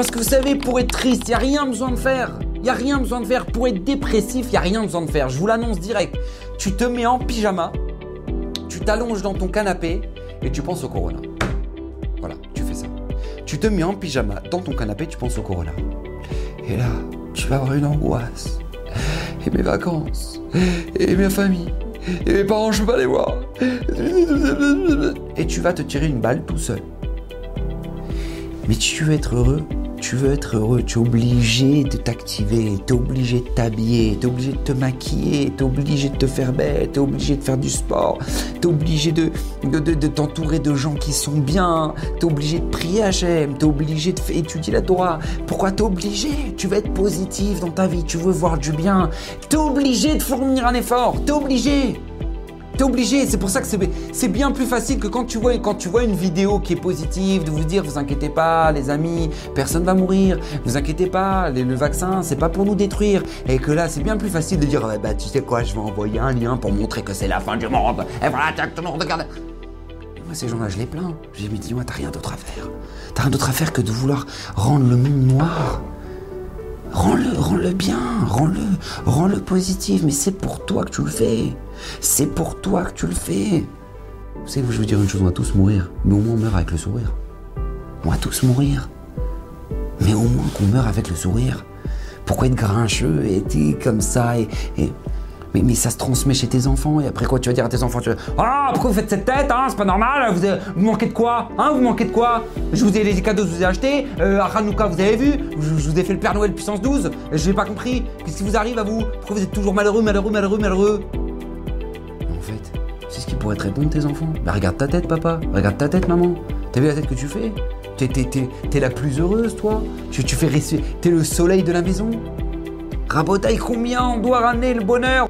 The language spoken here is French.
Parce que vous savez, pour être triste, il n'y a rien besoin de faire. Il n'y a rien besoin de faire. Pour être dépressif, il n'y a rien besoin de faire. Je vous l'annonce direct. Tu te mets en pyjama, tu t'allonges dans ton canapé et tu penses au corona. Voilà, tu fais ça. Tu te mets en pyjama dans ton canapé, tu penses au corona. Et là, tu vas avoir une angoisse. Et mes vacances. Et ma famille. Et mes parents, je peux pas les voir. Et tu vas te tirer une balle tout seul. Mais tu veux être heureux tu veux être heureux, tu es obligé de t'activer, tu es obligé de t'habiller, tu es obligé de te maquiller, tu es obligé de te faire bête, tu es obligé de faire du sport, tu es obligé de, de, t'entourer de gens qui sont bien, tu es obligé de prier Hachem, tu es obligé d'étudier la Torah. Pourquoi tu es obligé? Tu veux être positif dans ta vie, tu veux voir du bien, tu es obligé de fournir un effort, tu es obligé obligé. C'est pour ça que c'est bien plus facile que quand tu, vois, une vidéo qui est positive, de vous dire vous inquiétez pas, les amis, personne va mourir, vous inquiétez pas, le vaccin, c'est pas pour nous détruire. Et que là, c'est bien plus facile de dire bah tu sais quoi, je vais envoyer un lien pour montrer que c'est la fin du monde. Et voilà, tout le monde regarde. moi, ces gens-là, je les plains. Je dis, mais dis-moi, t'as rien d'autre à faire. T'as rien d'autre à faire que de vouloir rendre le monde noir. Rends-le, rends-le bien, rends-le, rends-le positif, mais c'est pour toi que tu le fais. C'est pour toi que tu le fais. Vous savez, je veux dire une chose, on va tous mourir, mais au moins on meurt avec le sourire. On va tous mourir, mais au moins qu'on meurt avec le sourire. Pourquoi être grincheux et être comme ça et, mais, ça se transmet chez tes enfants, et après quoi tu vas dire à tes enfants tu vas, Ah, pourquoi vous faites cette tête hein, C'est pas normal, vous, vous, manquez de quoi Hein Vous manquez de quoi? Je vous ai les cadeaux, je vous ai achetés, euh, vous avez vu, je, vous ai fait le Père Noël puissance 12, je n'ai pas compris, qu'est-ce qui vous arrive à vous? Pourquoi vous êtes toujours malheureux, malheureux, malheureux, malheureux? En fait, c'est ce qui pourrait te répondre tes enfants. Bah regarde ta tête papa, regarde ta tête maman, t'as vu la tête que tu fais? T'es la plus heureuse toi. Tu, tu fais T'es le soleil de la maison Rabotaille, combien on doit ramener le bonheur?